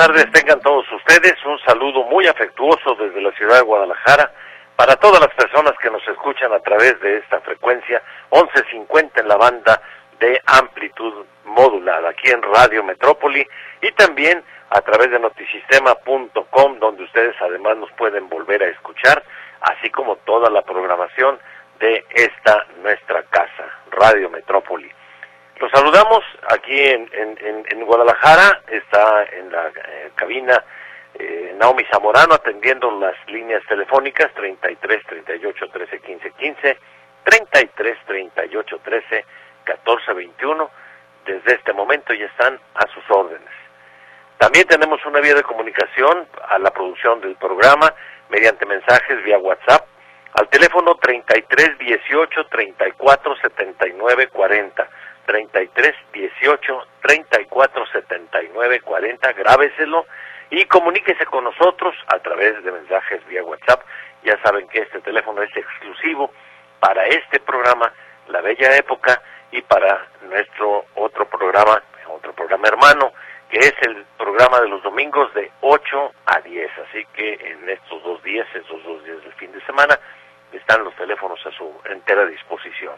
Tardes tengan todos ustedes. Un saludo muy afectuoso desde la ciudad de Guadalajara para todas las personas que nos escuchan a través de esta frecuencia 1150 en la banda de amplitud modulada aquí en Radio Metrópoli y también a través de notisistema.com donde ustedes además nos pueden volver a escuchar así como toda la programación de esta nuestra casa, Radio Metrópoli. Los saludamos aquí en, Guadalajara, está en la eh, cabina eh, Naomi Zamorano atendiendo las líneas telefónicas 33 38 13 15 15, 33 38 13 14 21. Desde este momento ya están a sus órdenes. También tenemos una vía de comunicación a la producción del programa mediante mensajes vía WhatsApp al teléfono 33 18 34 79 40. 33 18 34 79 40, grábeselo y comuníquese con nosotros a través de mensajes vía WhatsApp. Ya saben que este teléfono es exclusivo para este programa, La Bella Época, y para nuestro otro programa, otro programa hermano, que es el programa de los domingos de 8 a 10. Así que en estos dos días, estos dos días del fin de semana, están los teléfonos a su entera disposición.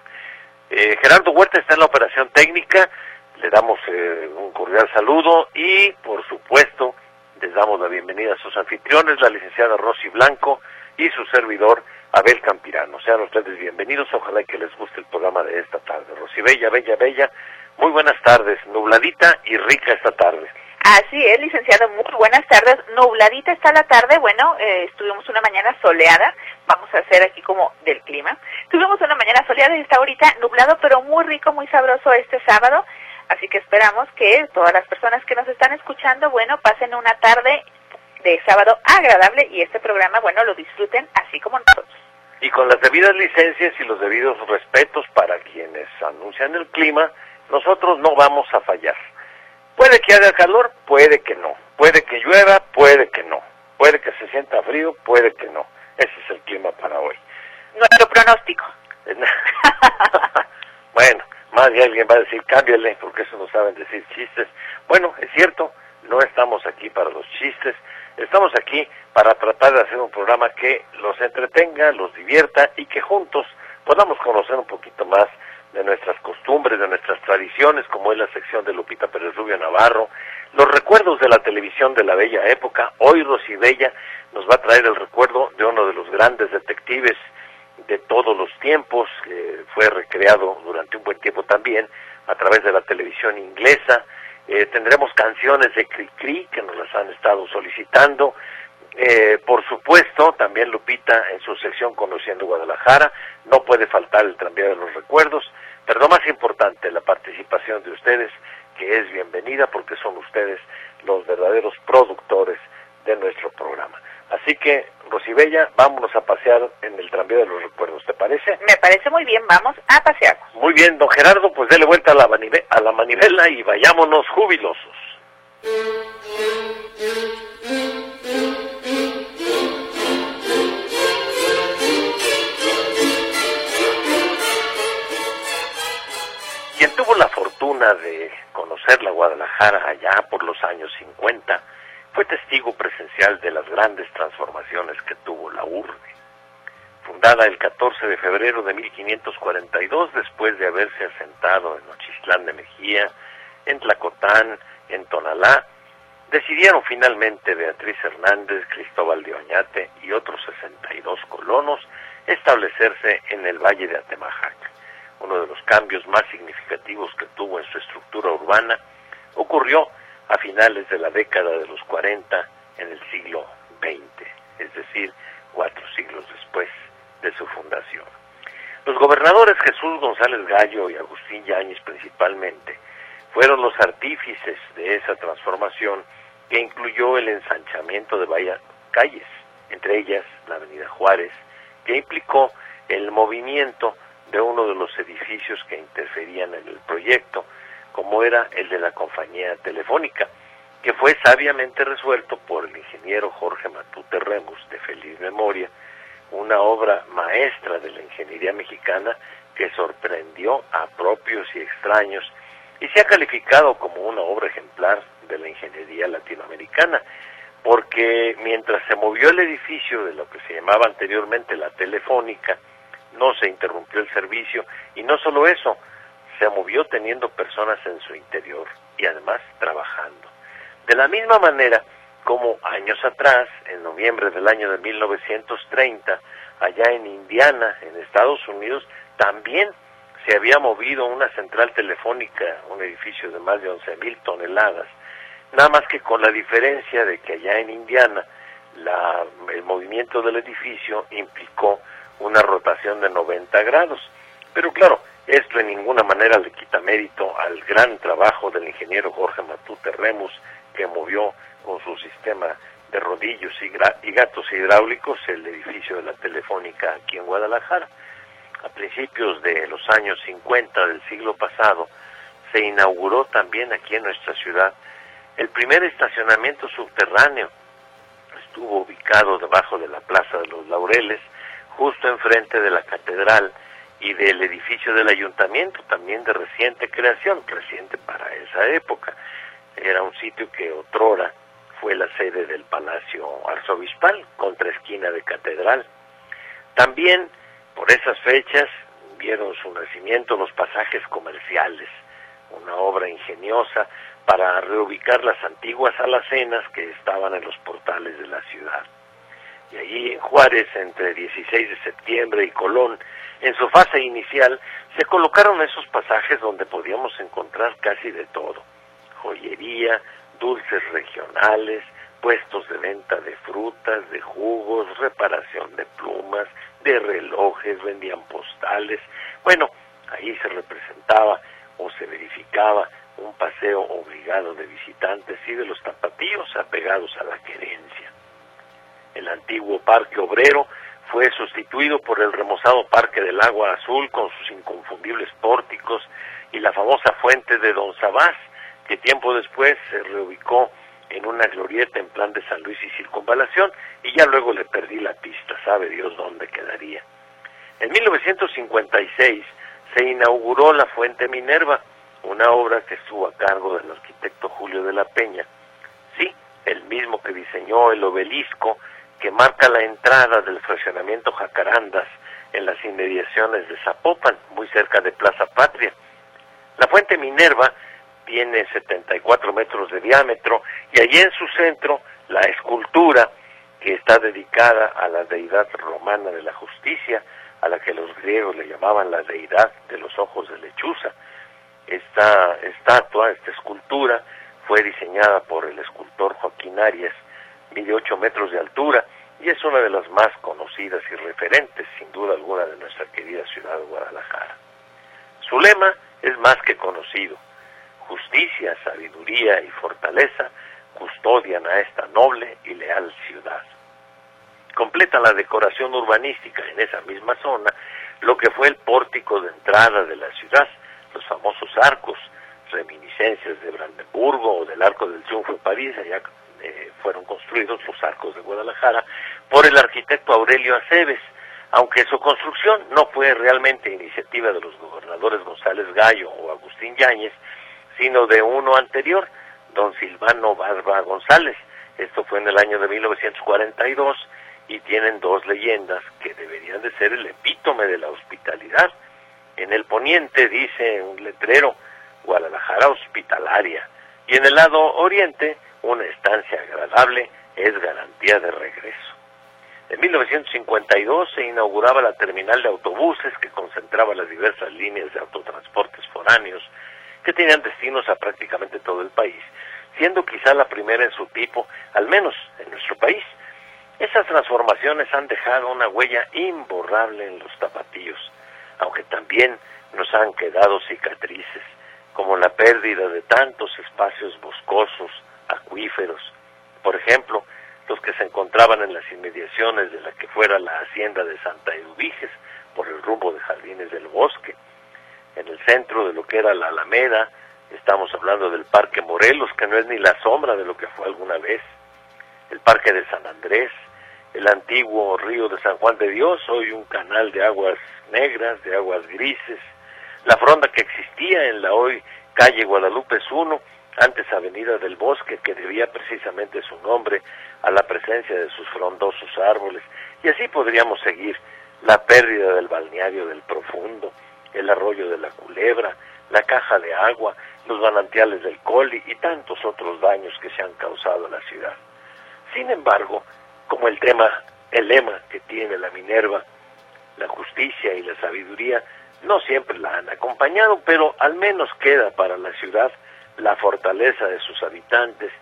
Eh, Gerardo Huerta está en la operación técnica, le damos eh, un cordial saludo y, por supuesto, les damos la bienvenida a sus anfitriones, la licenciada Rosy Blanco y su servidor Abel Campirano. Sean ustedes bienvenidos, ojalá que les guste el programa de esta tarde. Rosy Bella, Bella, Bella, muy buenas tardes, nubladita y rica esta tarde. Así es, licenciado, muy buenas tardes. Nubladita está la tarde, bueno, eh, estuvimos una mañana soleada, vamos a hacer aquí como del clima. Tuvimos una mañana soleada y está ahorita nublado, pero muy rico, muy sabroso este sábado. Así que esperamos que todas las personas que nos están escuchando, bueno, pasen una tarde de sábado agradable y este programa, bueno, lo disfruten así como nosotros. Y con las debidas licencias y los debidos respetos para quienes anuncian el clima, nosotros no vamos a fallar. Puede que haga calor, puede que no. Puede que llueva, puede que no. Puede que se sienta frío, puede que no. Ese es el clima para hoy. Nuestro pronóstico. bueno, más de alguien va a decir, cámbiale, porque eso no saben decir chistes. Bueno, es cierto, no estamos aquí para los chistes, estamos aquí para tratar de hacer un programa que los entretenga, los divierta y que juntos podamos conocer un poquito más de nuestras costumbres, de nuestras tradiciones, como es la sección de Lupita Pérez Rubio Navarro, los recuerdos de la televisión de la bella época. Hoy Rosy Bella nos va a traer el recuerdo de uno de los grandes detectives de todos los tiempos, que fue recreado durante un buen tiempo también a través de la televisión inglesa. Eh, tendremos canciones de Cri que nos las han estado solicitando. Eh, por supuesto, también Lupita en su sección Conociendo Guadalajara, no puede faltar el tranvía de los recuerdos, pero lo más importante, la participación de ustedes, que es bienvenida porque son ustedes los verdaderos productores de nuestro programa. Así que, Rosibella, vámonos a pasear en el tranvía de los recuerdos, ¿te parece? Me parece muy bien, vamos a pasear. Muy bien, don Gerardo, pues dele vuelta a la, a la manivela y vayámonos jubilosos. Quien tuvo la fortuna de conocer la Guadalajara allá por los años 50 fue testigo presencial de las grandes transformaciones que tuvo la urbe. Fundada el 14 de febrero de 1542, después de haberse asentado en Ochistlán de Mejía, en Tlacotán, en Tonalá, decidieron finalmente Beatriz Hernández, Cristóbal de Oñate y otros 62 colonos establecerse en el Valle de Atemajac uno de los cambios más significativos que tuvo en su estructura urbana, ocurrió a finales de la década de los 40 en el siglo XX, es decir, cuatro siglos después de su fundación. Los gobernadores Jesús González Gallo y Agustín Yáñez principalmente fueron los artífices de esa transformación que incluyó el ensanchamiento de varias calles, entre ellas la Avenida Juárez, que implicó el movimiento de uno de los edificios que interferían en el proyecto, como era el de la compañía telefónica, que fue sabiamente resuelto por el ingeniero Jorge Matute Remus, de feliz memoria, una obra maestra de la ingeniería mexicana que sorprendió a propios y extraños y se ha calificado como una obra ejemplar de la ingeniería latinoamericana, porque mientras se movió el edificio de lo que se llamaba anteriormente la telefónica, no se interrumpió el servicio y no solo eso, se movió teniendo personas en su interior y además trabajando. De la misma manera como años atrás, en noviembre del año de 1930, allá en Indiana, en Estados Unidos, también se había movido una central telefónica, un edificio de más de 11 mil toneladas, nada más que con la diferencia de que allá en Indiana el movimiento del edificio implicó una rotación de 90 grados. Pero claro, esto en ninguna manera le quita mérito al gran trabajo del ingeniero Jorge Matute Remus, que movió con su sistema de rodillos y, y gatos hidráulicos el edificio de la Telefónica aquí en Guadalajara. A principios de los años 50 del siglo pasado, se inauguró también aquí en nuestra ciudad el primer estacionamiento subterráneo. Estuvo ubicado debajo de la Plaza de los Laureles, justo enfrente de la catedral y del edificio del ayuntamiento, también de reciente creación, reciente para esa época. Era un sitio que otrora fue la sede del Palacio Arzobispal, contra esquina de Catedral. También por esas fechas vieron su nacimiento los pasajes comerciales, una obra ingeniosa para reubicar las antiguas alacenas que estaban en los portales de la ciudad. Y allí en Juárez, entre 16 de septiembre y Colón, en su fase inicial, se colocaron esos pasajes donde podíamos encontrar casi de todo. Joyería, dulces regionales, puestos de venta de frutas, de jugos, reparación de plumas, de relojes, vendían postales. Bueno, ahí se representaba o se verificaba un paseo obligado de visitantes y de los tapatíos apegados a la querencia. El antiguo Parque Obrero fue sustituido por el remozado Parque del Agua Azul con sus inconfundibles pórticos y la famosa fuente de Don Sabás, que tiempo después se reubicó en una glorieta en plan de San Luis y circunvalación y ya luego le perdí la pista, sabe Dios dónde quedaría. En 1956 se inauguró la Fuente Minerva, una obra que estuvo a cargo del arquitecto Julio de la Peña. Sí, el mismo que diseñó el obelisco que marca la entrada del fraccionamiento Jacarandas en las inmediaciones de Zapopan, muy cerca de Plaza Patria. La Fuente Minerva tiene 74 metros de diámetro y allí en su centro la escultura que está dedicada a la deidad romana de la justicia, a la que los griegos le llamaban la deidad de los ojos de lechuza. Esta estatua, esta escultura, fue diseñada por el escultor Joaquín Arias, mide 8 metros de altura y es una de las más conocidas y referentes, sin duda alguna, de nuestra querida ciudad de Guadalajara. Su lema es más que conocido, justicia, sabiduría y fortaleza custodian a esta noble y leal ciudad. Completa la decoración urbanística en esa misma zona lo que fue el pórtico de entrada de la ciudad, los famosos arcos, reminiscencias de Brandenburgo o del Arco del Triunfo en París, allá eh, fueron construidos los arcos de Guadalajara por el arquitecto Aurelio Aceves, aunque su construcción no fue realmente iniciativa de los gobernadores González Gallo o Agustín Yáñez, sino de uno anterior, don Silvano Barba González. Esto fue en el año de 1942 y tienen dos leyendas que deberían de ser el epítome de la hospitalidad. En el poniente dice un letrero, Guadalajara hospitalaria, y en el lado oriente, una estancia agradable es garantía de regreso. En 1952 se inauguraba la terminal de autobuses que concentraba las diversas líneas de autotransportes foráneos que tenían destinos a prácticamente todo el país, siendo quizá la primera en su tipo, al menos en nuestro país. Esas transformaciones han dejado una huella imborrable en los tapatíos, aunque también nos han quedado cicatrices, como la pérdida de tantos espacios boscosos, acuíferos, por ejemplo, los que se encontraban en las inmediaciones de la que fuera la hacienda de Santa Eduviges, por el rumbo de Jardines del Bosque, en el centro de lo que era la Alameda, estamos hablando del Parque Morelos, que no es ni la sombra de lo que fue alguna vez, el Parque de San Andrés, el antiguo río de San Juan de Dios, hoy un canal de aguas negras, de aguas grises, la fronda que existía en la hoy calle Guadalupe 1, antes Avenida del Bosque, que debía precisamente su nombre a la presencia de sus frondosos árboles, y así podríamos seguir la pérdida del balneario del profundo, el arroyo de la culebra, la caja de agua, los manantiales del Coli y tantos otros daños que se han causado a la ciudad. Sin embargo, como el tema, el lema que tiene la Minerva, la justicia y la sabiduría, no siempre la han acompañado, pero al menos queda para la ciudad la fortaleza de sus habitantes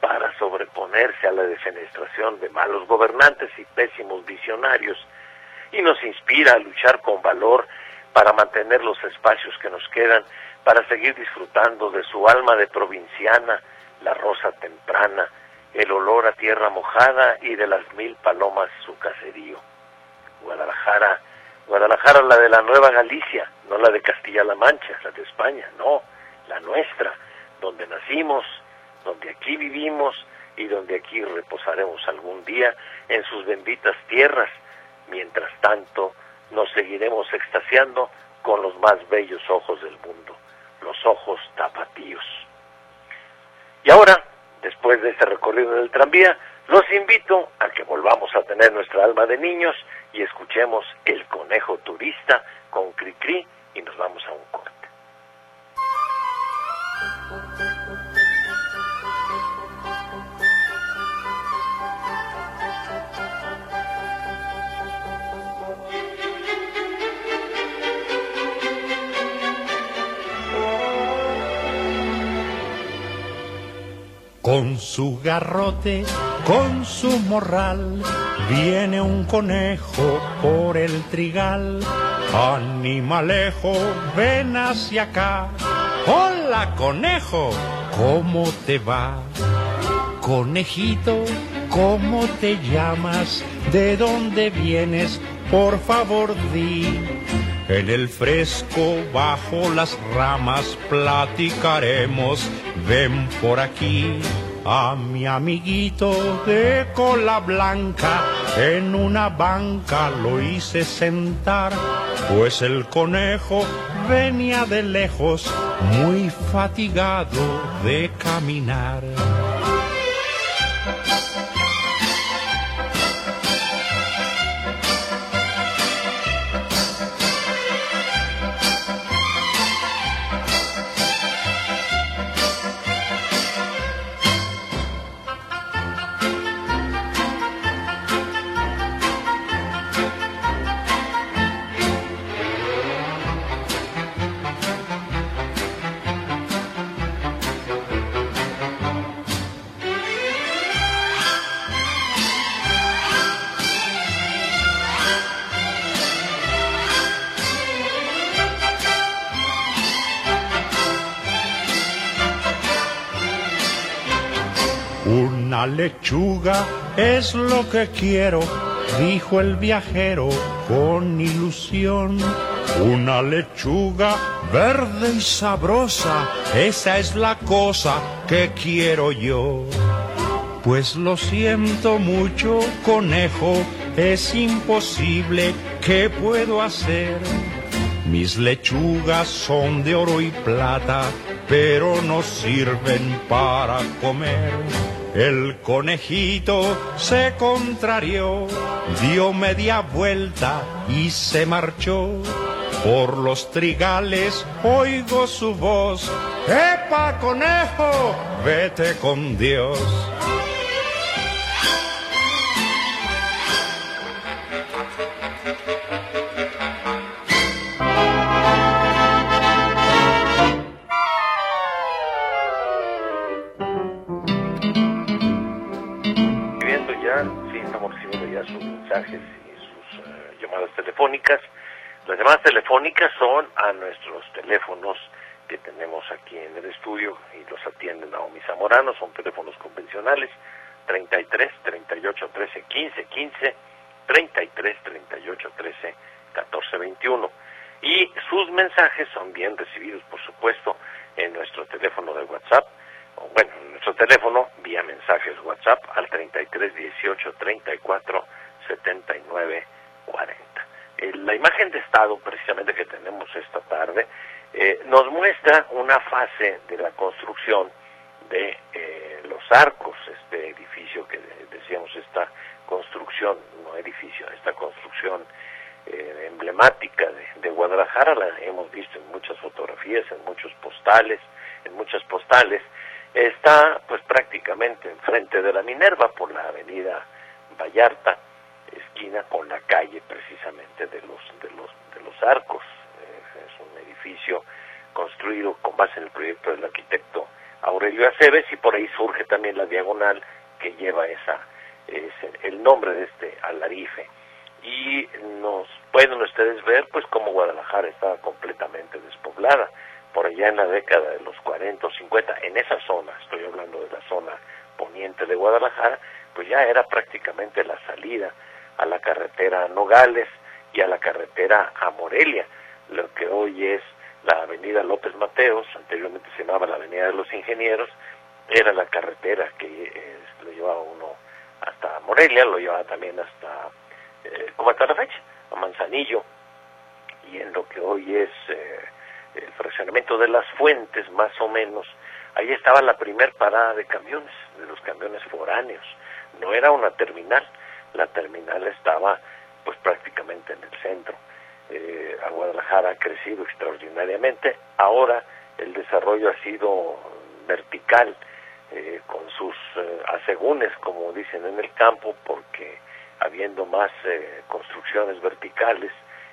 para sobreponerse a la defenestración de malos gobernantes y pésimos visionarios, y nos inspira a luchar con valor para mantener los espacios que nos quedan, para seguir disfrutando de su alma de provinciana, la rosa temprana, el olor a tierra mojada y de las mil palomas su caserío. Guadalajara, Guadalajara la de la Nueva Galicia, no la de Castilla-La Mancha, la de España, no, la nuestra, donde nacimos, donde aquí vivimos y donde aquí reposaremos algún día en sus benditas tierras. Mientras tanto, nos seguiremos extasiando con los más bellos ojos del mundo, los ojos tapatíos. Y ahora, después de este recorrido en el tranvía, los invito a que volvamos a tener nuestra alma de niños y escuchemos El Conejo Turista con Cricri y nos vamos a un corte. Con su garrote, con su morral, viene un conejo por el trigal. Animalejo, ven hacia acá. Hola, conejo, ¿cómo te va? Conejito, ¿cómo te llamas? ¿De dónde vienes? Por favor, di. En el fresco, bajo las ramas, platicaremos. Ven por aquí. A mi amiguito de cola blanca en una banca lo hice sentar, pues el conejo venía de lejos, muy fatigado de caminar. Lechuga es lo que quiero, dijo el viajero con ilusión. Una lechuga verde y sabrosa, esa es la cosa que quiero yo. Pues lo siento mucho, conejo, es imposible, ¿qué puedo hacer? Mis lechugas son de oro y plata, pero no sirven para comer. El conejito se contrarió, dio media vuelta y se marchó. Por los trigales oigo su voz, ¡Epa, conejo! Vete con Dios. Y sus eh, llamadas telefónicas. Las llamadas telefónicas son a nuestros teléfonos que tenemos aquí en el estudio y los atienden Naomi Zamorano, son teléfonos convencionales. 33 38 13 15 15 33 38 13 14 21 y sus mensajes son bien recibidos por supuesto en nuestro teléfono de WhatsApp. O bueno en nuestro teléfono vía mensajes WhatsApp al 33 18 34 79 40 la imagen de estado precisamente que tenemos esta tarde eh, nos muestra una fase de la construcción de eh, los arcos, este edificio que decíamos, esta construcción, no edificio, esta construcción eh, emblemática de, Guadalajara, la hemos visto en muchas fotografías, en muchos postales, en muchas postales, está pues prácticamente enfrente de la Minerva por la avenida Vallarta, con la calle precisamente de los de los de los arcos. Es un edificio construido con base en el proyecto del arquitecto Aurelio Aceves y por ahí surge también la diagonal que lleva esa el nombre de este alarife. Y nos pueden ustedes ver pues como Guadalajara estaba completamente despoblada. Por allá en la década de los 40 o 50 en esa zona estoy hablando de la zona poniente de Guadalajara pues ya era prácticamente la salida a la carretera Nogales y a la carretera a Morelia. Lo que hoy es la avenida López Mateos, anteriormente se llamaba la avenida de los ingenieros, era la carretera que eh, lo llevaba uno hasta Morelia, lo llevaba también hasta, eh, la fecha, a Manzanillo, y en lo que hoy es eh, el fraccionamiento de las fuentes, más o menos, ahí estaba la primer parada de camiones, de los camiones foráneos, no era una terminal, la terminal estaba pues prácticamente en el centro eh, a Guadalajara ha crecido extraordinariamente. Ahora el desarrollo ha sido vertical, eh, con sus eh, asegúnes, como dicen en el campo, porque habiendo más eh, construcciones verticales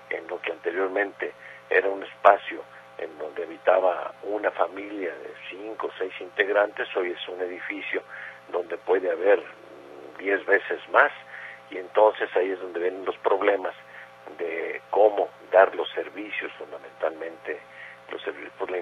en lo que anteriormente era un espacio en donde habitaba una familia de cinco o seis integrantes, hoy es un edificio donde puede haber diez veces más y entonces ahí es donde vienen los problemas de cómo dar los servicios, fundamentalmente los servicios por la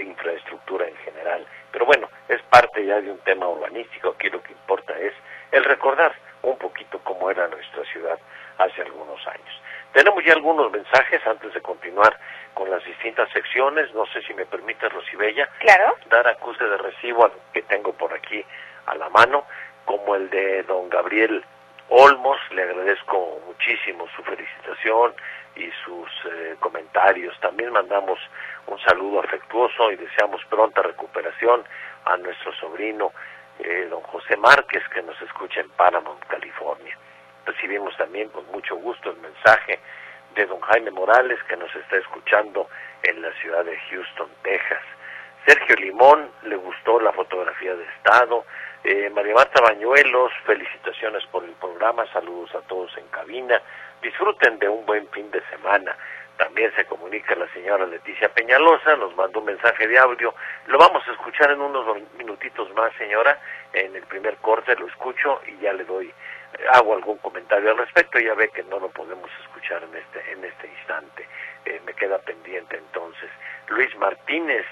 infraestructura en general. Pero bueno, es parte ya de un tema urbanístico, aquí lo que importa es el recordar un poquito cómo era nuestra ciudad hace algunos años. Tenemos ya algunos mensajes antes de continuar con las distintas secciones. No sé si me permite, Rosibella, claro. dar acuse de recibo que tengo por aquí a la mano, como el de don Gabriel Olmos, le agradezco muchísimo su felicitación y sus eh, comentarios. También mandamos un saludo afectuoso y deseamos pronta recuperación a nuestro sobrino eh, don José Márquez que nos escucha en Paramount, California. Recibimos también con mucho gusto el mensaje de don Jaime Morales que nos está escuchando en la ciudad de Houston, Texas. Sergio Limón le gustó la fotografía de Estado, eh, María Marta Bañuelos, felicitaciones por el programa, saludos a todos en cabina, disfruten de un buen fin de semana. También se comunica la señora Leticia Peñalosa, nos mandó un mensaje de audio, lo vamos a escuchar en unos minutitos más, señora, en el primer corte lo escucho y ya le doy, eh, hago algún comentario al respecto, ya ve que no lo podemos escuchar en este, en este instante, eh, me queda pendiente entonces. Luis Martínez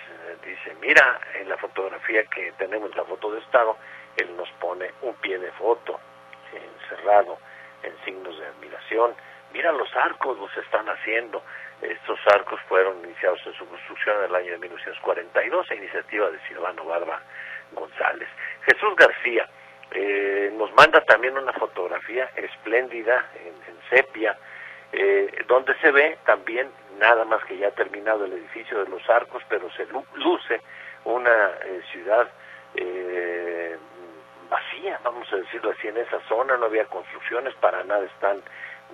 dice, mira, en la fotografía que tenemos, la foto de estado, él nos pone un pie de foto encerrado en signos de admiración. Mira los arcos, los están haciendo. Estos arcos fueron iniciados en su construcción en el año de 1942 a iniciativa de Silvano Barba González. Jesús García eh, nos manda también una fotografía espléndida en, sepia, eh, donde se ve también nada más que ya terminado el edificio de los arcos, pero se luce una eh, ciudad eh, vacía, vamos a decirlo así, en esa zona no había construcciones, para nada están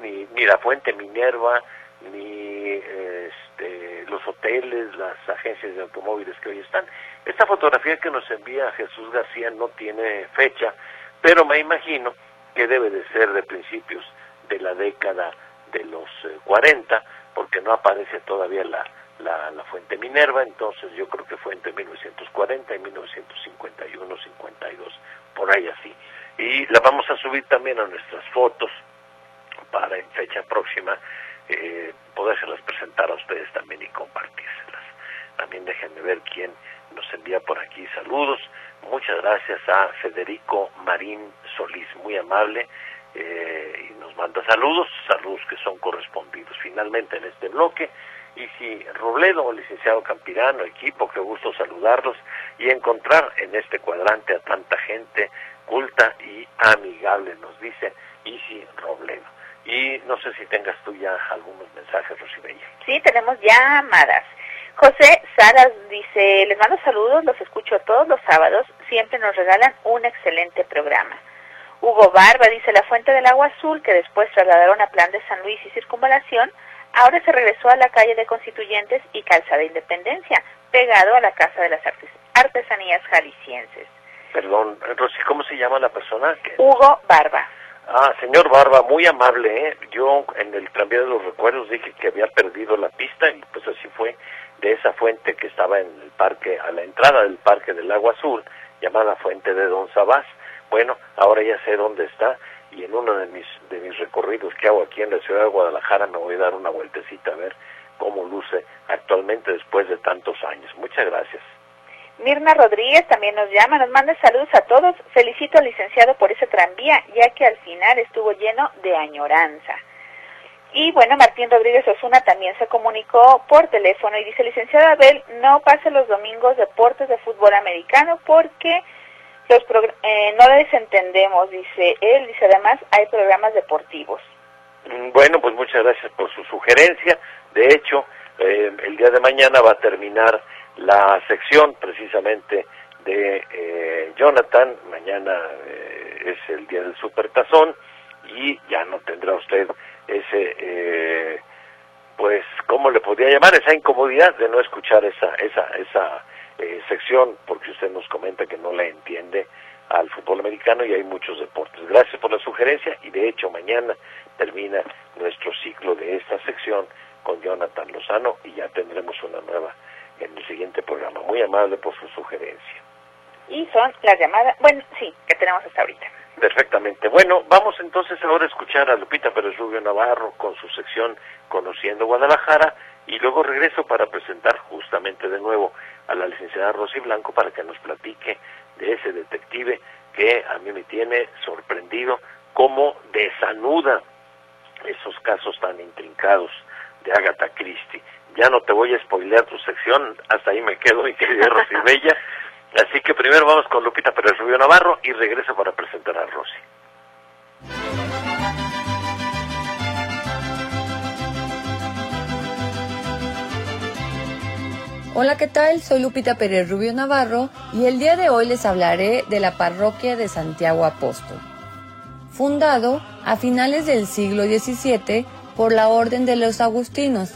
ni, ni la fuente Minerva, ni este, los hoteles, las agencias de automóviles que hoy están. Esta fotografía que nos envía Jesús García no tiene fecha, pero me imagino que debe de ser de principios de la década de los 40, eh, porque no aparece todavía la, la, la, fuente Minerva, entonces yo creo que fue entre 1940 y 1951, 52 por ahí así. Y la vamos a subir también a nuestras fotos para en fecha próxima eh, podérselas presentar a ustedes también y compartírselas. También déjenme ver quién nos envía por aquí saludos. Muchas gracias a Federico Marín Solís, muy amable, eh, y nos manda saludos, saludos que son correspondidos finalmente en este bloque. Y si Robledo, licenciado Campirano, equipo, qué gusto saludarlos y encontrar en este cuadrante a tanta gente culta y amigable, nos dice Isi Robledo. Y no sé si tengas tú ya algunos mensajes, Rosibella. Sí, tenemos llamadas. José Saras dice, les mando saludos, los escucho todos los sábados, siempre nos regalan un excelente programa. Hugo Barba dice, la fuente del agua azul, que después trasladaron a Plan de San Luis y Circunvalación, ahora se regresó a la calle de Constituyentes y Calzada Independencia, pegado a la Casa de las Artesanías Jaliscienses. Perdón, Rosy, ¿cómo se llama la persona? Hugo Barba. Ah, señor Barba, muy amable, ¿eh? Yo en el tranvía de los recuerdos dije que había perdido la pista y pues así fue de esa fuente que estaba en el parque, a la entrada del parque del Agua Azul, llamada Fuente de Don Sabás. Bueno, ahora ya sé dónde está y en uno de mis, de mis recorridos que hago aquí en la ciudad de Guadalajara me voy a dar una vueltecita a ver cómo luce actualmente después de tantos años. Muchas gracias. Mirna Rodríguez también nos llama, nos manda saludos a todos. Felicito al licenciado por ese tranvía, ya que al final estuvo lleno de añoranza. Y bueno, Martín Rodríguez Osuna también se comunicó por teléfono y dice, licenciado Abel, no pase los domingos deportes de fútbol americano porque los eh, no les entendemos, dice él, dice además hay programas deportivos. Mm, bueno, pues muchas gracias por su sugerencia. De hecho, eh, el día de mañana va a terminar la sección precisamente de eh, Jonathan. Mañana es el día del supertazón y ya no tendrá usted ese, eh, pues, ¿cómo le podría llamar? Esa incomodidad de no escuchar esa, esa, esa eh, sección, porque usted nos comenta que no la entiende al fútbol americano y hay muchos deportes. Gracias por la sugerencia y de hecho mañana termina nuestro ciclo de esta sección con Jonathan Lozano y ya tendremos una nueva en el siguiente programa. Muy amable por su sugerencia. Y son las llamadas, bueno, sí, que tenemos hasta ahorita. Perfectamente. Bueno, vamos entonces ahora a escuchar a Lupita Pérez Rubio Navarro con su sección Conociendo Guadalajara y luego regreso para presentar justamente de nuevo a la licenciada Rosy Blanco para que nos platique de ese detective que a mí me tiene sorprendido cómo desanuda esos casos tan intrincados de Agatha Christie. Ya no te voy a spoilear tu sección, hasta ahí me quedo, mi querida Rosy Bella. Así que primero vamos con Lupita Pérez Rubio Navarro y regreso para presentar a Rosy. Hola, ¿qué tal? Soy Lupita Pérez Rubio Navarro y el día de hoy les hablaré de la parroquia de Santiago Apóstol. Fundado a finales del siglo XVII por la Orden de los Agustinos,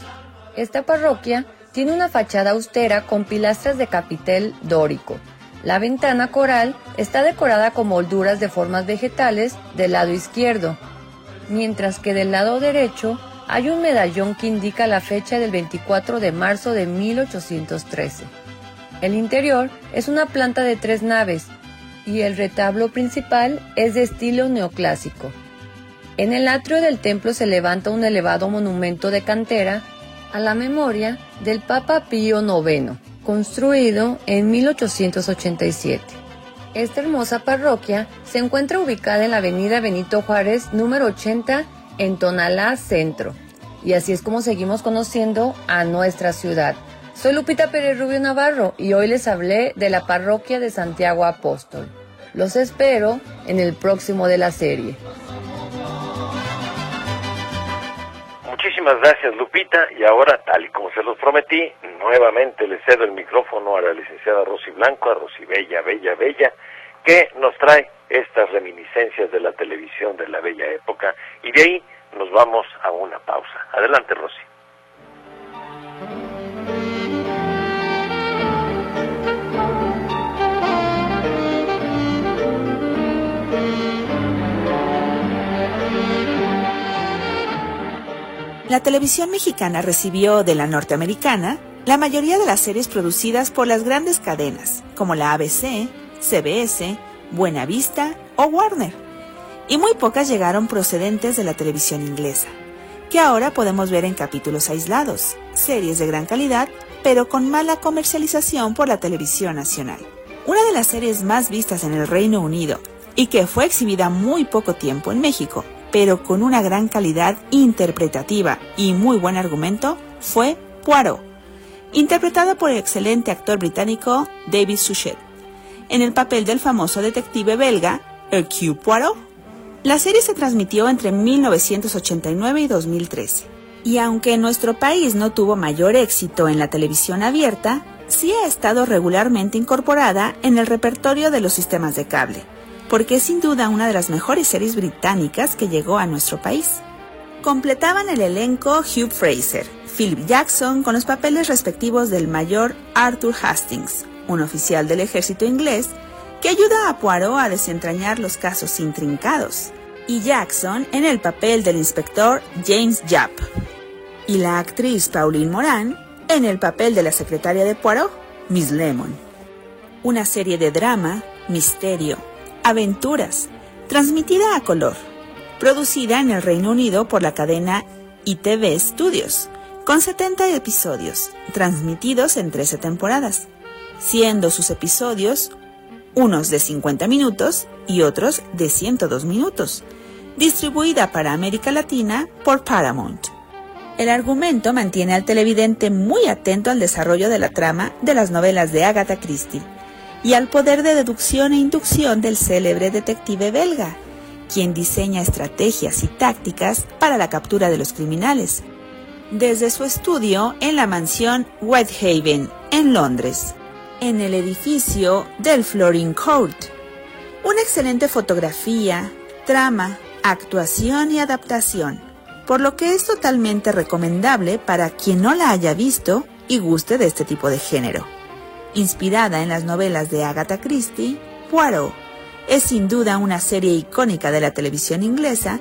esta parroquia tiene una fachada austera con pilastras de capitel dórico. La ventana coral está decorada con molduras de formas vegetales del lado izquierdo, mientras que del lado derecho hay un medallón que indica la fecha del 24 de marzo de 1813. El interior es una planta de tres naves y el retablo principal es de estilo neoclásico. En el atrio del templo se levanta un elevado monumento de cantera a la memoria del Papa Pío IX, construido en 1887. Esta hermosa parroquia se encuentra ubicada en la avenida Benito Juárez número 80 en Tonalá Centro. Y así es como seguimos conociendo a nuestra ciudad. Soy Lupita Pérez Rubio Navarro y hoy les hablé de la parroquia de Santiago Apóstol. Los espero en el próximo de la serie. Muchísimas gracias Lupita y ahora tal y como se los prometí, nuevamente le cedo el micrófono a la licenciada Rosy Blanco, a Rosy Bella, Bella, Bella, que nos trae estas reminiscencias de la televisión de la bella época y de ahí nos vamos a una pausa. Adelante Rosy. La televisión mexicana recibió de la norteamericana la mayoría de las series producidas por las grandes cadenas, como la ABC, CBS, Buena Vista o Warner, y muy pocas llegaron procedentes de la televisión inglesa, que ahora podemos ver en capítulos aislados, series de gran calidad pero con mala comercialización por la televisión nacional. Una de las series más vistas en el Reino Unido y que fue exhibida muy poco tiempo en México, pero con una gran calidad interpretativa y muy buen argumento, fue Poirot, interpretada por el excelente actor británico David Suchet, en el papel del famoso detective belga Hercule Poirot. La serie se transmitió entre 1989 y 2013, y aunque en nuestro país no tuvo mayor éxito en la televisión abierta, sí ha estado regularmente incorporada en el repertorio de los sistemas de cable, porque es sin duda una de las mejores series británicas que llegó a nuestro país. Completaban el elenco Hugh Fraser, Philip Jackson con los papeles respectivos del mayor Arthur Hastings, un oficial del ejército inglés que ayuda a Poirot a desentrañar los casos intrincados, y Jackson en el papel del inspector James Japp, y la actriz Pauline Moran en el papel de la secretaria de Poirot, Miss Lemon. Una serie de drama, misterio, aventuras, transmitida a color, producida en el Reino Unido por la cadena ITV Studios, con 70 episodios, transmitidos en 13 temporadas, siendo sus episodios unos de 50 minutos y otros de 102 minutos, distribuida para América Latina por Paramount. El argumento mantiene al televidente muy atento al desarrollo de la trama de las novelas de Agatha Christie y al poder de deducción e inducción del célebre detective belga, quien diseña estrategias y tácticas para la captura de los criminales, desde su estudio en la mansión Whitehaven, en Londres, en el edificio del Florin Court. Una excelente fotografía, trama, actuación y adaptación por lo que es totalmente recomendable para quien no la haya visto y guste de este tipo de género. Inspirada en las novelas de Agatha Christie, Poirot es sin duda una serie icónica de la televisión inglesa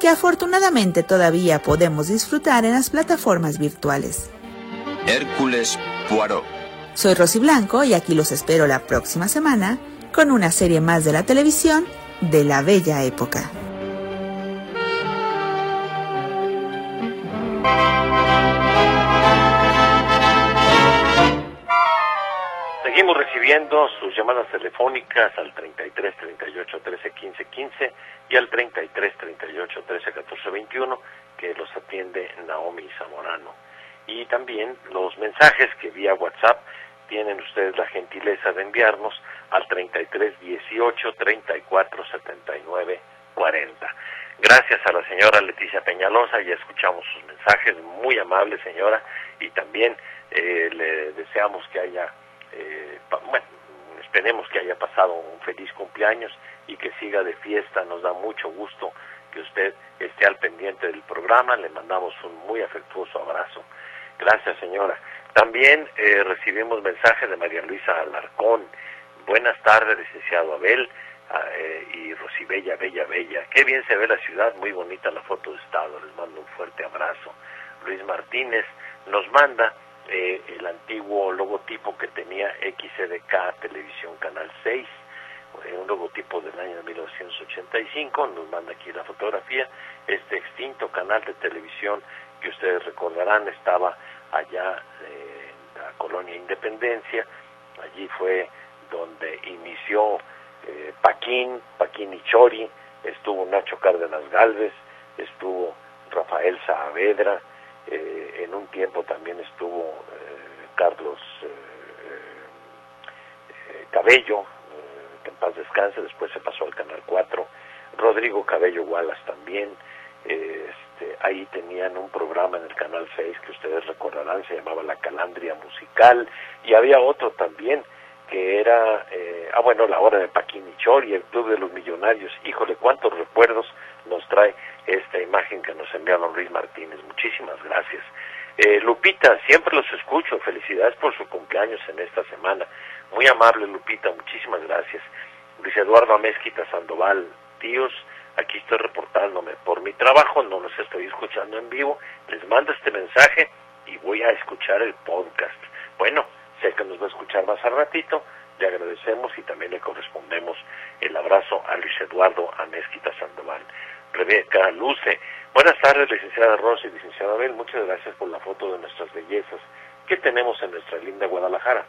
que afortunadamente todavía podemos disfrutar en las plataformas virtuales. Hércules Poirot. Soy Rosy Blanco y aquí los espero la próxima semana con una serie más de la televisión de la bella época. Seguimos recibiendo sus llamadas telefónicas al 33 38 13 15 15 y al 33 38 13 14 21 que los atiende Naomi Zamorano. Y también los mensajes que vía WhatsApp tienen ustedes la gentileza de enviarnos al 33 18 34 79 40. Gracias a la señora Leticia Peñalosa, ya escuchamos sus mensajes, muy amable señora, y también eh, le deseamos que haya eh, bueno, esperemos que haya pasado un feliz cumpleaños y que siga de fiesta. Nos da mucho gusto que usted esté al pendiente del programa. Le mandamos un muy afectuoso abrazo. Gracias, señora. También eh, recibimos mensajes de María Luisa Alarcón. Buenas tardes, licenciado Abel ah, eh, y Rosibella, Bella, Bella. Qué bien se ve la ciudad, muy bonita la foto de estado. Les mando un fuerte abrazo. Luis Martínez nos manda eh, el antiguo logotipo que tenía XDK Televisión Canal 6, eh, un logotipo del año 1985, nos manda aquí la fotografía, este extinto canal de televisión que ustedes recordarán estaba allá eh, en la colonia Independencia, allí fue donde inició eh, Paquín, Paquín y Chori, estuvo Nacho Cárdenas Galvez, estuvo Rafael Saavedra, eh, en un tiempo también estuvo eh, Carlos eh, Cabello, que en paz descanse, después se pasó al Canal 4, Rodrigo Cabello Wallace también, este, ahí tenían un programa en el Canal 6 que ustedes recordarán, se llamaba La Calandria Musical, y había otro también que era, ah bueno, La Hora de Paquín y Chori, el Club de los Millonarios, híjole, cuántos recuerdos nos trae esta imagen que nos envía Luis Martínez. Muchísimas gracias. Eh, Lupita, siempre los escucho. Felicidades por su cumpleaños en esta semana. Muy amable, Lupita. Muchísimas gracias. Luis Eduardo Amezquita Sandoval, tíos, aquí estoy reportándome. Por mi trabajo no los estoy escuchando en vivo. Les mando este mensaje y voy a escuchar el podcast. Bueno, sé que nos va a escuchar más al ratito. Le agradecemos y también le correspondemos el abrazo a Luis Eduardo Amezquita Sandoval. Rebeca Luce. Buenas tardes, licenciada Rosy y licenciada Abel. Muchas gracias por la foto de nuestras bellezas. que tenemos en nuestra linda Guadalajara.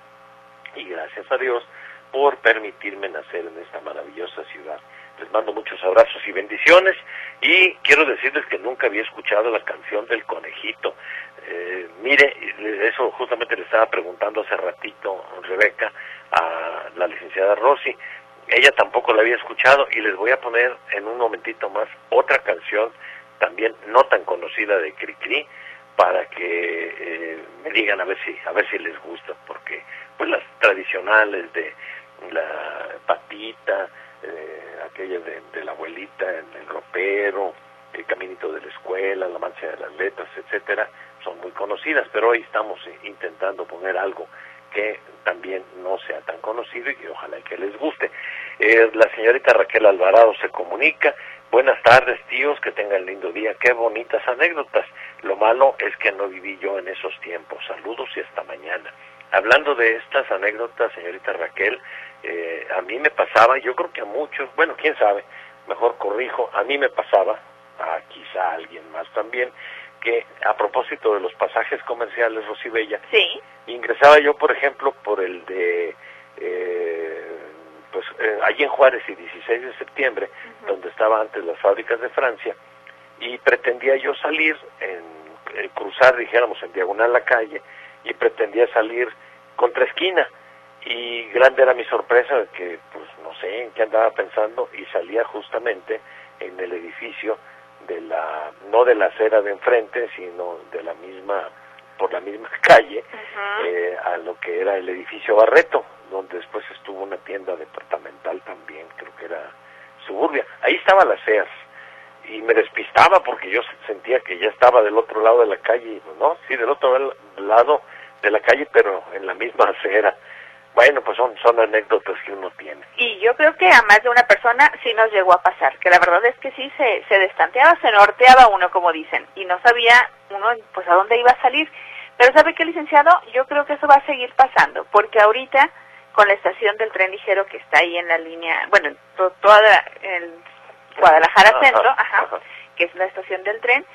Y gracias a Dios por permitirme nacer en esta maravillosa ciudad. Les mando muchos abrazos y bendiciones y quiero decirles que nunca había escuchado la canción del conejito. Eh, mire, eso justamente le estaba preguntando hace ratito Rebeca a la licenciada Rossi. Ella tampoco la había escuchado y les voy a poner en un momentito más otra canción también no tan conocida de Cricri para que eh, me digan a ver si a ver si les gusta porque pues las tradicionales de la patita eh, aquella de, la abuelita en el ropero el caminito de la escuela la mancha de las letras etcétera son muy conocidas pero hoy estamos intentando poner algo que también no sea tan conocido y que ojalá que les guste. Eh, la señorita Raquel Alvarado se comunica. Buenas tardes, tíos, que tengan lindo día. Qué bonitas anécdotas. Lo malo es que no viví yo en esos tiempos. Saludos y hasta mañana. Hablando de estas anécdotas, señorita Raquel, eh, a mí me pasaba, yo creo que a muchos, bueno, quién sabe, mejor corrijo, a mí me pasaba, a quizá a alguien más también, que a propósito de los pasajes comerciales Rosibella, sí. ingresaba yo, por ejemplo, por el de, eh, pues eh, allí en Juárez y 16 de septiembre, donde estaban antes las fábricas de Francia, y pretendía yo salir, en, eh, cruzar, dijéramos, en diagonal la calle, y pretendía salir contra esquina, y grande era mi sorpresa de que, pues no sé en qué andaba pensando, y salía justamente en el edificio de la no de la acera de enfrente sino de la misma por la misma calle eh, a lo que era el edificio Barreto donde después estuvo una tienda departamental también creo que era suburbia. Ahí estaba la Sears y me despistaba porque yo sentía que ya estaba del otro lado de la calle no sí del otro lado de la calle pero en la misma acera bueno, pues son, son anécdotas que uno tiene. Y yo creo que a más de una persona sí nos llegó a pasar, que la verdad es que sí se, se destanteaba, se norteaba uno, como dicen, y no sabía uno pues a dónde iba a salir. Pero ¿sabe qué, licenciado? Yo creo que eso va a seguir pasando, porque ahorita con la estación del tren ligero que está ahí en la línea, bueno, en toda el Guadalajara Centro, ajá, que es la estación del tren,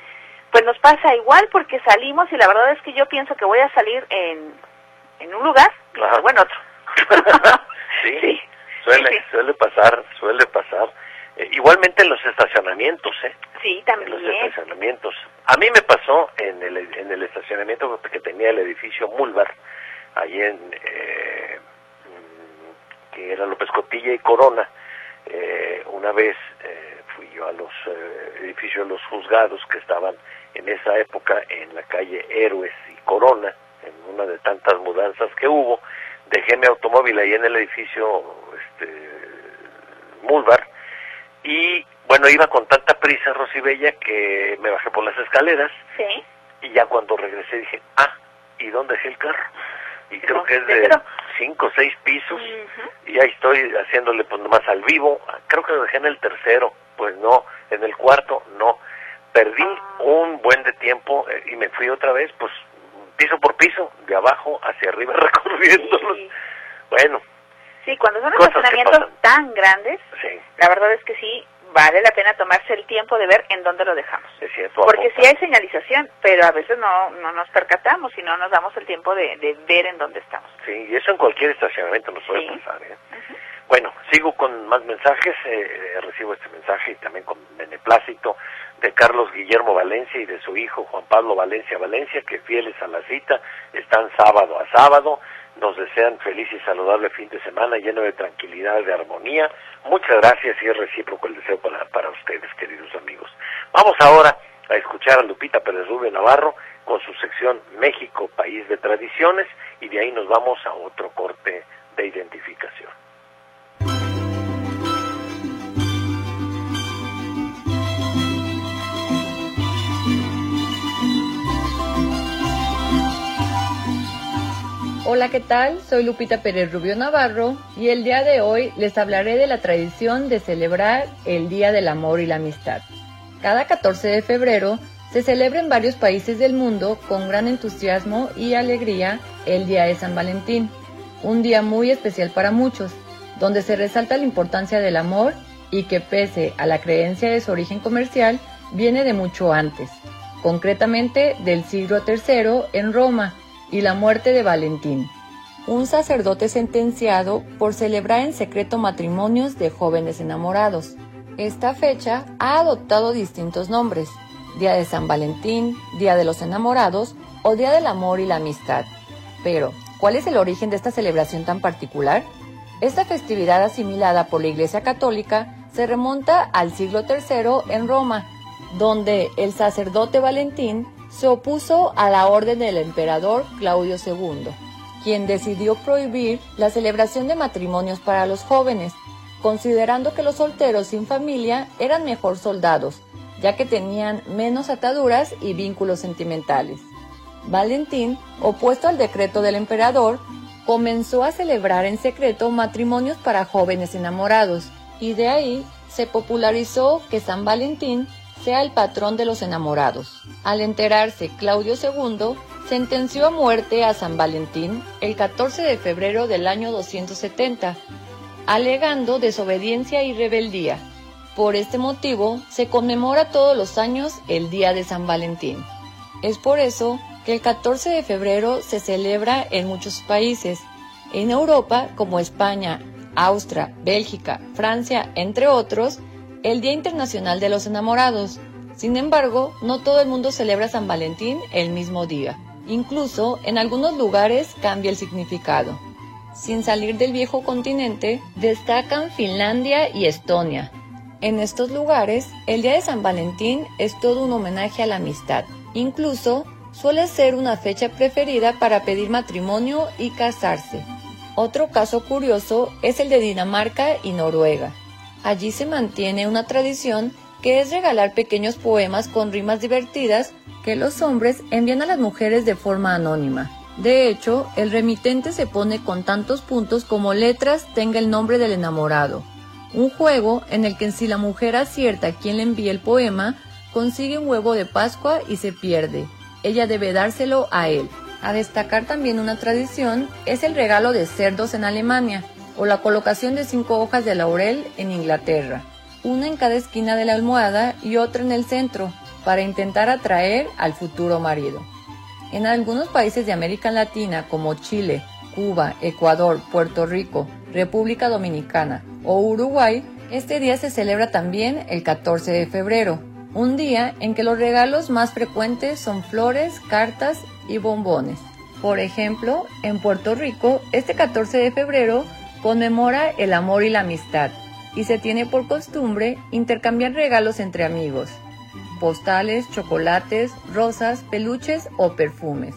pues nos pasa igual porque salimos y la verdad es que yo pienso que voy a salir en, en un lugar y bueno, otro. Sí, Suele, suele pasar, suele pasar. Eh, igualmente en los estacionamientos, ¿eh? Sí, también. En los estacionamientos. A mí me pasó en el, en el estacionamiento que tenía el edificio Mulvar, ahí en, eh, mm, que era López Cotilla y Corona. Eh, una vez fui yo a los edificios de los juzgados que estaban en esa época en la calle Héroes y Corona, en una de tantas mudanzas que hubo, dejé mi automóvil ahí en el edificio este, Mulvar y bueno, iba con tanta prisa Rosibella que me bajé por las escaleras sí. y ya cuando regresé dije, ah, ¿y dónde dejé el carro? Y creo que es de cinco o seis pisos y ahí estoy haciéndole pues nomás al vivo, creo que lo dejé en el tercero, pues no, en el cuarto no, perdí ah. un buen de tiempo eh, y me fui otra vez pues piso por piso, de abajo hacia arriba, recorriéndolos. Bueno. Sí, cuando son estacionamientos tan grandes, la verdad es que sí, vale la pena tomarse el tiempo de ver en dónde lo dejamos. Es cierto, Porque sí hay señalización, pero a veces no, no nos percatamos y no nos damos el tiempo de, de ver en dónde estamos. Sí, y eso en cualquier estacionamiento nos puede pasar. ¿eh? Bueno, sigo con más mensajes, eh, recibo este mensaje y también con beneplácito de Carlos Guillermo Valencia y de su hijo Juan Pablo Valencia Valencia, que fieles a la cita, están sábado a sábado, nos desean feliz y saludable fin de semana lleno de tranquilidad, de armonía. Muchas gracias y es recíproco el deseo para, para ustedes, queridos amigos. Vamos ahora a escuchar a Lupita Pérez Rubio Navarro con su sección México, País de Tradiciones, y de ahí nos vamos a otro corte de identificación. Hola, ¿qué tal? Soy Lupita Pérez Rubio Navarro y el día de hoy les hablaré de la tradición de celebrar el Día del Amor y la Amistad. Cada 14 de febrero se celebra en varios países del mundo con gran entusiasmo y alegría el Día de San Valentín, un día muy especial para muchos, donde se resalta la importancia del amor y que pese a la creencia de su origen comercial, viene de mucho antes, concretamente del siglo III en Roma, y la muerte de Valentín, un sacerdote sentenciado por celebrar en secreto matrimonios de jóvenes enamorados. Esta fecha ha adoptado distintos nombres, Día de San Valentín, Día de los Enamorados o Día del Amor y la Amistad. Pero, ¿cuál es el origen de esta celebración tan particular? Esta festividad asimilada por la Iglesia Católica se remonta al siglo III en Roma, donde el sacerdote Valentín se opuso a la orden del emperador Claudio II, quien decidió prohibir la celebración de matrimonios para los jóvenes, considerando que los solteros sin familia eran mejor soldados, ya que tenían menos ataduras y vínculos sentimentales. Valentín, opuesto al decreto del emperador, comenzó a celebrar en secreto matrimonios para jóvenes enamorados, y de ahí se popularizó que San Valentín sea el patrón de los enamorados. Al enterarse Claudio II, sentenció a muerte a San Valentín el 14 de febrero del año 270, alegando desobediencia y rebeldía. Por este motivo se conmemora todos los años el Día de San Valentín. Es por eso que el 14 de febrero se celebra en muchos países, en Europa como España, Austria, Bélgica, Francia, entre otros, el Día Internacional de los Enamorados. Sin embargo, no todo el mundo celebra San Valentín el mismo día. Incluso en algunos lugares cambia el significado. Sin salir del viejo continente, destacan Finlandia y Estonia. En estos lugares, el Día de San Valentín es todo un homenaje a la amistad. Incluso suele ser una fecha preferida para pedir matrimonio y casarse. Otro caso curioso es el de Dinamarca y Noruega. Allí se mantiene una tradición que es regalar pequeños poemas con rimas divertidas que los hombres envían a las mujeres de forma anónima. De hecho, el remitente se pone con tantos puntos como letras tenga el nombre del enamorado. Un juego en el que si la mujer acierta a quién le envía el poema, consigue un huevo de Pascua y se pierde. Ella debe dárselo a él. A destacar también una tradición es el regalo de cerdos en Alemania o la colocación de cinco hojas de laurel en Inglaterra, una en cada esquina de la almohada y otra en el centro, para intentar atraer al futuro marido. En algunos países de América Latina como Chile, Cuba, Ecuador, Puerto Rico, República Dominicana o Uruguay, este día se celebra también el 14 de febrero, un día en que los regalos más frecuentes son flores, cartas y bombones. Por ejemplo, en Puerto Rico, este 14 de febrero conmemora el amor y la amistad y se tiene por costumbre intercambiar regalos entre amigos, postales, chocolates, rosas, peluches o perfumes.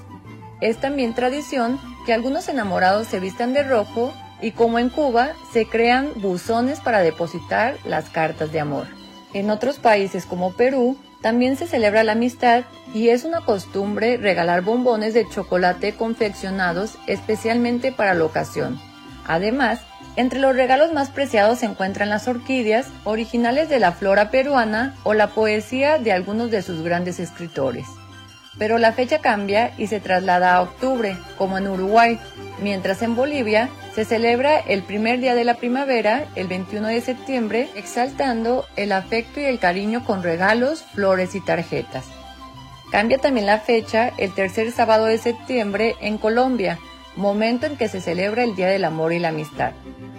Es también tradición que algunos enamorados se vistan de rojo y como en Cuba se crean buzones para depositar las cartas de amor. En otros países como Perú también se celebra la amistad y es una costumbre regalar bombones de chocolate confeccionados especialmente para la ocasión. Además, entre los regalos más preciados se encuentran las orquídeas, originales de la flora peruana o la poesía de algunos de sus grandes escritores. Pero la fecha cambia y se traslada a octubre, como en Uruguay, mientras en Bolivia se celebra el primer día de la primavera, el 21 de septiembre, exaltando el afecto y el cariño con regalos, flores y tarjetas. Cambia también la fecha el tercer sábado de septiembre en Colombia, momento en que se celebra el Día del Amor y la Amistad,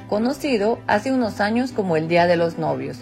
conocido hace unos años como el Día de los Novios.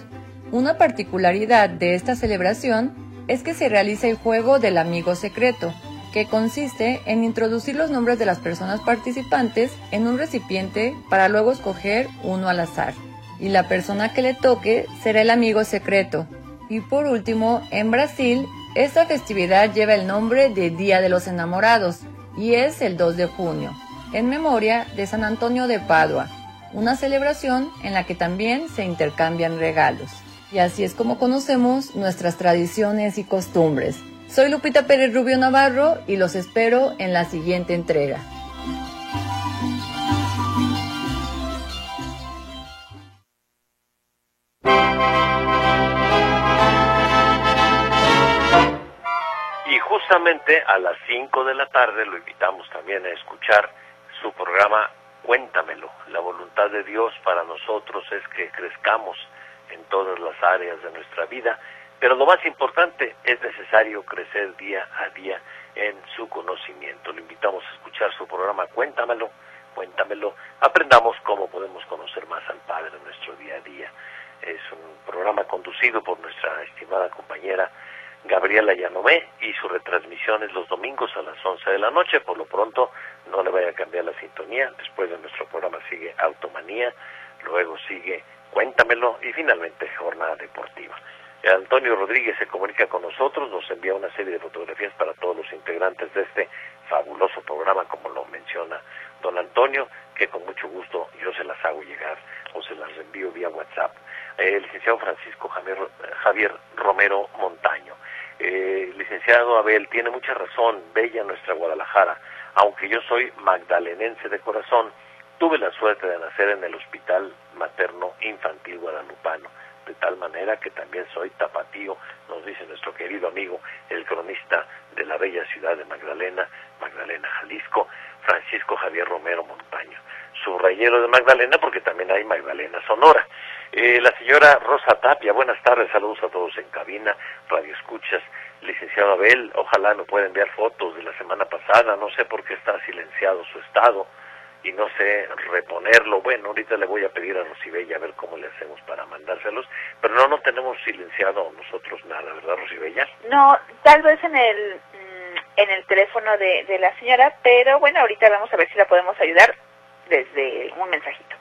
Una particularidad de esta celebración es que se realiza el juego del amigo secreto, que consiste en introducir los nombres de las personas participantes en un recipiente para luego escoger uno al azar. Y la persona que le toque será el amigo secreto. Y por último, en Brasil, esta festividad lleva el nombre de Día de los Enamorados y es el 2 de junio, en memoria de San Antonio de Padua, una celebración en la que también se intercambian regalos. Y así es como conocemos nuestras tradiciones y costumbres. Soy Lupita Pérez Rubio Navarro y los espero en la siguiente entrega. A las 5 de la tarde lo invitamos también a escuchar su programa Cuéntamelo. La voluntad de Dios para nosotros es que crezcamos en todas las áreas de nuestra vida pero lo más importante, es necesario crecer día a día en su conocimiento. Le invitamos a escuchar su programa Cuéntamelo, Cuéntamelo, aprendamos cómo podemos conocer más al Padre en nuestro día a día. Es un programa conducido por nuestra estimada compañera Gabriela Yanomé y su retransmisión es los domingos a las 11 de la noche. Por lo pronto, no le vaya a cambiar la sintonía. Después de nuestro programa sigue Automanía, luego sigue Cuéntamelo y finalmente Jornada Deportiva. Antonio Rodríguez se comunica con nosotros, nos envía una serie de fotografías para todos los integrantes de este fabuloso programa, como lo menciona don Antonio, que con mucho gusto yo se las hago llegar o se las envío vía WhatsApp. el licenciado Francisco Javier, Javier Romero Montaño. Eh, licenciado Abel, tiene mucha razón, bella nuestra Guadalajara. Aunque yo soy magdalenense de corazón, tuve la suerte de nacer en el Hospital Materno Infantil Guadalupano de tal manera que también soy tapatío, nos dice nuestro querido amigo, el cronista de la bella ciudad de Magdalena, Magdalena, Jalisco, Francisco Javier Romero Montaño. Rayero de Magdalena porque también hay Magdalena Sonora. Eh, la señora Rosa Tapia, buenas tardes, saludos a todos en cabina, radio escuchas. Licenciado Abel, ojalá me pueda enviar fotos de la semana pasada, no sé por qué está silenciado su estado y no sé reponerlo. Bueno, ahorita le voy a pedir a Rosibella a ver cómo le hacemos para mandárselos, pero no, no tenemos silenciado nosotros nada, ¿verdad, Rosibella? No, tal vez en el mm, en el teléfono de, de la señora, pero bueno, ahorita vamos a ver si la podemos ayudar desde un mensajito.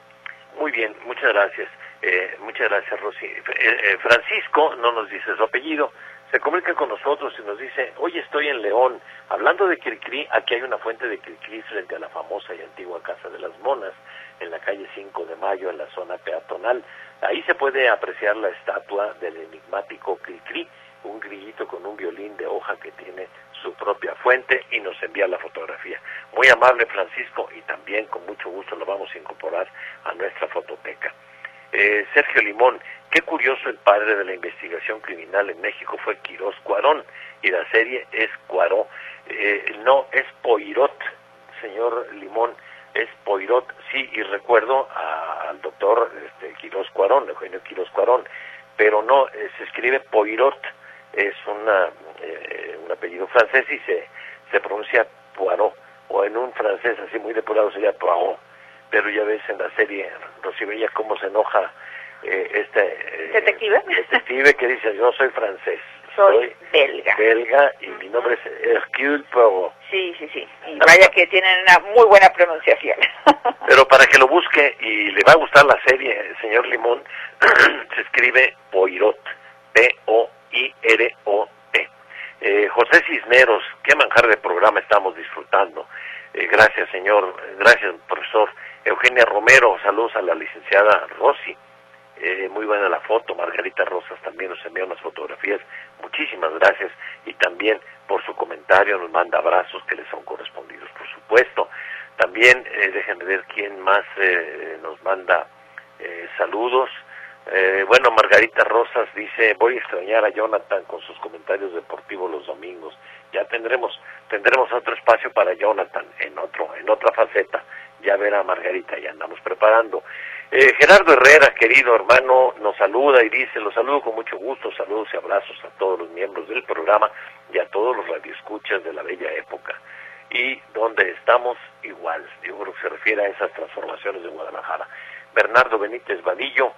Muy bien, muchas gracias. Eh, muchas gracias, Rosy. Eh, eh, Francisco, no nos dice su apellido, se comunica con nosotros y nos dice, hoy estoy en León, hablando de Cricri, aquí hay una fuente de Cricri frente a la famosa y antigua Casa de las Monas, en la calle 5 de Mayo, en la zona peatonal. Ahí se puede apreciar la estatua del enigmático Cricri, un grillito con un violín de hoja que tiene su propia fuente y nos envía la fotografía. Muy amable Francisco y también con mucho gusto lo vamos a incorporar a nuestra fototeca. Eh, Sergio Limón, qué curioso el padre de la investigación criminal en México fue Quirós Cuarón y la serie es Cuaró. Eh, no, es Poirot, señor Limón, es Poirot, sí, y recuerdo al doctor este, Quirós Cuarón, Eugenio Quirós Cuarón, pero no, eh, se escribe Poirot, es una, un apellido francés y se, se pronuncia Poirot, o en un francés así muy depurado sería Poirot. Pero ya ves en la serie Rosibella cómo se enoja eh, este eh, detective. detective que dice yo soy francés soy, belga belga y mi nombre es Hercule Poirot sí sí sí. Y vaya que tienen una muy buena pronunciación. Pero para que lo busque y le va a gustar la serie señor Limón se escribe Poirot P O I R O eh, José Cisneros qué manjar de programa estamos disfrutando. Eh, gracias señor. Gracias profesor. Eugenia Romero, saludos a la licenciada Rossi. Eh, muy buena la foto, Margarita Rosas también nos envía unas fotografías, muchísimas gracias. Y también por su comentario nos manda abrazos que le son correspondidos, por supuesto. También eh, déjenme ver quién más eh, nos manda eh, bueno, Margarita Rosas dice, voy a extrañar a Jonathan con sus comentarios deportivos los domingos. Ya tendremos tendremos otro espacio para Jonathan en otro en otra faceta ya verá Margarita, ya andamos preparando. Eh, Gerardo Herrera, querido hermano, nos saluda y dice, los saludo con mucho gusto, saludos y abrazos a todos los miembros del programa y a todos los radioescuchas de la bella época. Y donde estamos igual, yo creo que se refiere a esas transformaciones de Guadalajara. Bernardo Benítez Vadillo,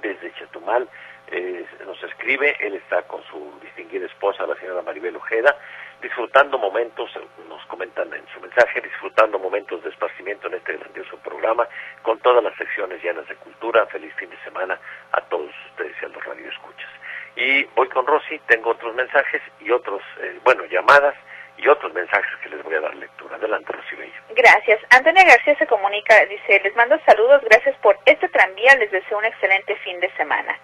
desde Chetumal, eh, nos escribe, él está con su distinguida esposa, la señora Maribel Ojeda, disfrutando momentos, nos comentan en su mensaje, disfrutando momentos de esparcimiento en este grandioso programa, con todas las secciones llenas de cultura. Feliz fin de semana a todos ustedes y a los radioescuchas. Y voy con Rosy, tengo otros mensajes y otros, eh, bueno, llamadas y otros mensajes que les voy a dar lectura. Adelante, Rosy Bello. Gracias. Antonia García se comunica, dice, les mando saludos, gracias por este tranvía, les deseo un excelente fin de semana.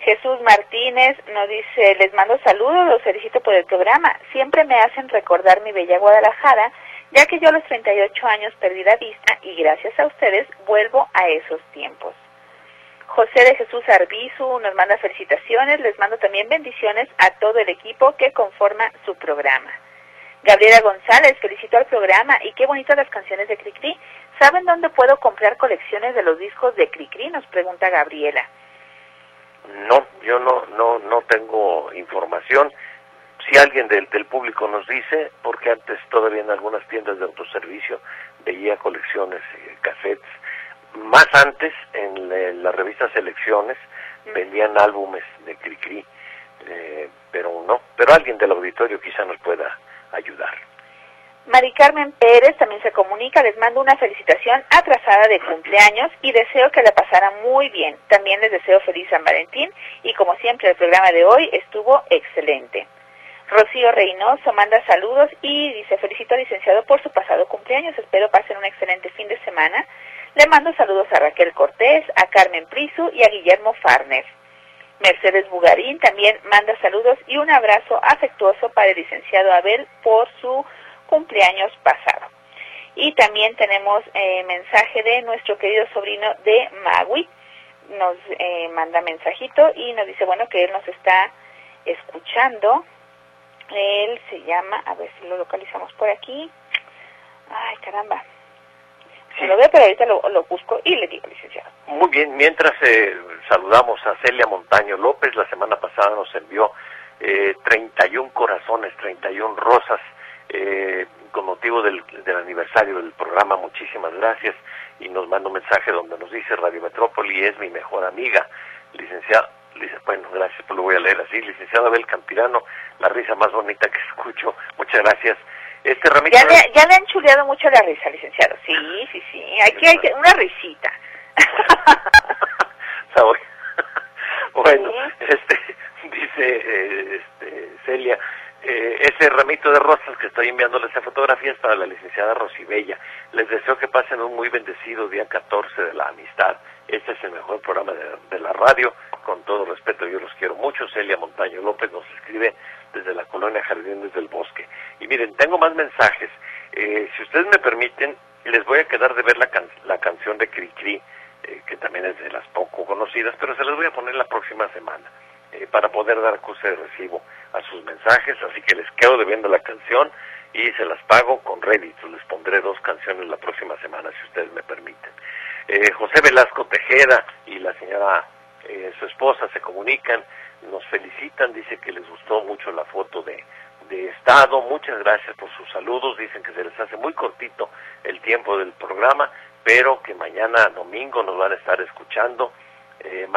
Jesús Martínez nos dice, les mando saludos, los felicito por el programa. Siempre me hacen recordar mi bella Guadalajara, ya que yo a los 38 años perdí la vista y gracias a ustedes vuelvo a esos tiempos. José de Jesús Arbizu nos manda felicitaciones, les mando también bendiciones a todo el equipo que conforma su programa. Gabriela González, felicito al programa y qué bonitas las canciones de Cricri. ¿Saben dónde puedo comprar colecciones de los discos de Cricri? Nos pregunta Gabriela. No, yo no, no, no tengo información. si alguien del, del público nos dice, porque antes todavía en algunas tiendas de autoservicio veía colecciones, eh, cassettes, más antes en la revista Selecciones vendían álbumes de Cricri, eh, pero no, pero alguien del auditorio quizá nos pueda ayudar. Mari Carmen Pérez también se comunica, les mando una felicitación atrasada de cumpleaños y deseo que la pasara muy bien. También les deseo feliz San Valentín y como siempre el programa de hoy estuvo excelente. Rocío Reynoso manda saludos y dice felicito al licenciado por su pasado cumpleaños, espero pasen un excelente fin de semana. Le mando saludos a Raquel Cortés, a Carmen Prisu y a Guillermo Farner. Mercedes Bugarín también manda saludos y un abrazo afectuoso para el licenciado Abel por su cumpleaños pasado. Y también tenemos eh, mensaje de nuestro querido sobrino de Magui. Nos eh, manda mensajito y nos dice, bueno, que él nos está escuchando. Él se llama, a ver si lo localizamos por aquí. Ay, caramba. Sí. lo veo, pero ahorita lo, busco y le digo, licenciado. Muy bien, mientras eh, saludamos a Celia Montaño López, la semana pasada nos envió eh, 31 corazones, 31 rosas, eh, con motivo del, del, aniversario del programa, muchísimas gracias, y nos manda un mensaje donde nos dice Radio Metrópoli es mi mejor amiga, licenciada, bueno, gracias, pues lo voy a leer así, licenciada Abel Campirano, la risa más bonita que escucho, muchas gracias. Este ramito ya, le, ya le han chuleado mucho la risa, licenciado, sí, sí, sí, aquí hay una risita. bueno, este, dice eh, este, Celia, eh, ese ramito de rosas que estoy enviándole esa fotografía es para la licenciada Rosibella. Les deseo que pasen un muy bendecido día 14 de la amistad. Este es el mejor programa de, de la radio. Con todo respeto, yo los quiero mucho. Celia Montaño López nos escribe desde la colonia Jardines del Bosque. Y miren, tengo más mensajes. Eh, si ustedes me permiten, les voy a quedar de ver la, can la canción de Cricri, eh, que también es de las poco pero se las voy a poner la próxima semana eh, para poder dar acuse de recibo a sus mensajes. Así que les quedo debiendo la canción y se las pago con rédito. Les pondré dos canciones la próxima semana, si ustedes me permiten. Eh, José Velasco Tejeda y la señora, eh, su esposa, se comunican, nos felicitan, dice que les gustó mucho la foto de, de Estado, muchas gracias por sus saludos, dicen que se les hace muy cortito el tiempo del programa, pero que mañana domingo nos van a estar escuchando.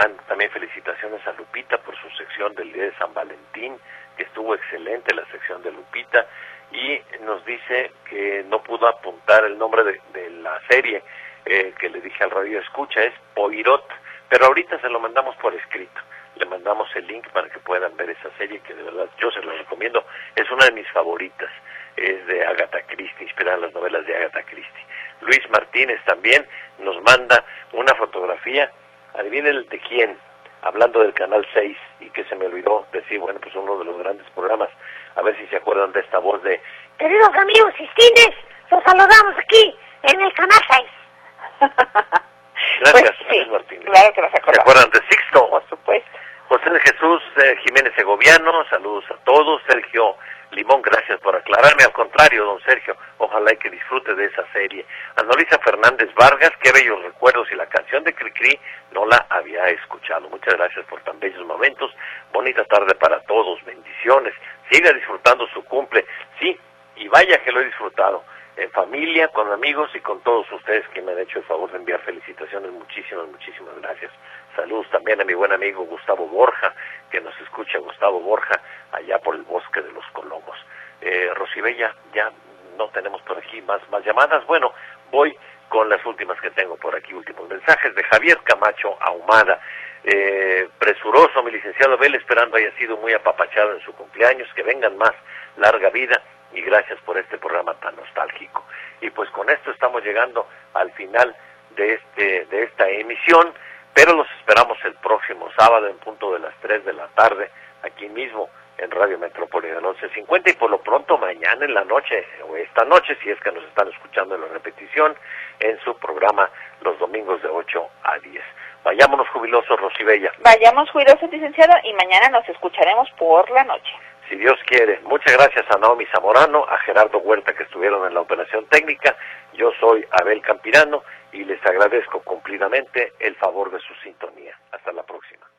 Eh, también felicitaciones a Lupita por su sección del día de San Valentín, que estuvo excelente la sección de Lupita, y nos dice que no pudo apuntar el nombre de, la serie eh, que le dije al radio escucha, es Poirot, pero ahorita se lo mandamos por escrito. Le mandamos el link para que puedan ver esa serie que de verdad yo se la recomiendo. Es una de mis favoritas. Es de Agatha Christie, inspirada en las novelas de Agatha Christie. Luis Martínez también nos manda una fotografía. Adivinen de quién, hablando del Canal 6 y que se me olvidó decir, bueno, pues uno de los grandes programas. A ver si se acuerdan de esta voz de... Queridos amigos Cistines, los saludamos aquí en el Canal 6. Gracias, pues, sí, Martínez. Claro que nos ¿Se acuerdan de Sixto? Por supuesto. José de Jesús eh, Jiménez Segoviano, saludos a todos. Sergio Limón, gracias por aclararme. Al contrario, don Sergio, ojalá y que disfrute de esa serie. Anolisa Fernández Vargas, qué bellos recuerdos y la canción de Cricri no la había escuchado. Muchas gracias por tan bellos momentos. Bonita tarde para todos, bendiciones. Siga disfrutando su cumple. Sí, y vaya que lo he disfrutado en familia, con amigos y con todos ustedes que me han hecho el favor de enviar felicitaciones. Muchísimas, muchísimas gracias. Saludos también a mi buen amigo Gustavo Borja, que nos escucha Gustavo Borja allá por el bosque de los Colomos. Eh, Rosibella, ya no tenemos por aquí más, más llamadas. Bueno, voy con las últimas que tengo por aquí, últimos mensajes de Javier Camacho Ahumada. Eh, presuroso, mi licenciado Abel, esperando haya sido muy apapachado en su cumpleaños, que vengan más, larga vida y gracias por este programa tan nostálgico. Y pues con esto estamos llegando al final de, este, de esta emisión, pero los esperamos el próximo sábado en punto de las 3 de la tarde, aquí mismo en Radio Metrópoli del 1150 y por lo pronto mañana en la noche o esta noche, si es que nos están escuchando en la repetición, en su programa los domingos de 8 a 10. Vayámonos jubilosos, Rosibella. Vayamos jubilosos, licenciado, y mañana nos escucharemos por la noche si Dios quiere. Muchas gracias a Naomi Zamorano, a Gerardo Huerta que estuvieron en la operación técnica. Yo soy Abel Campirano y les agradezco cumplidamente el favor de su sintonía. Hasta la próxima.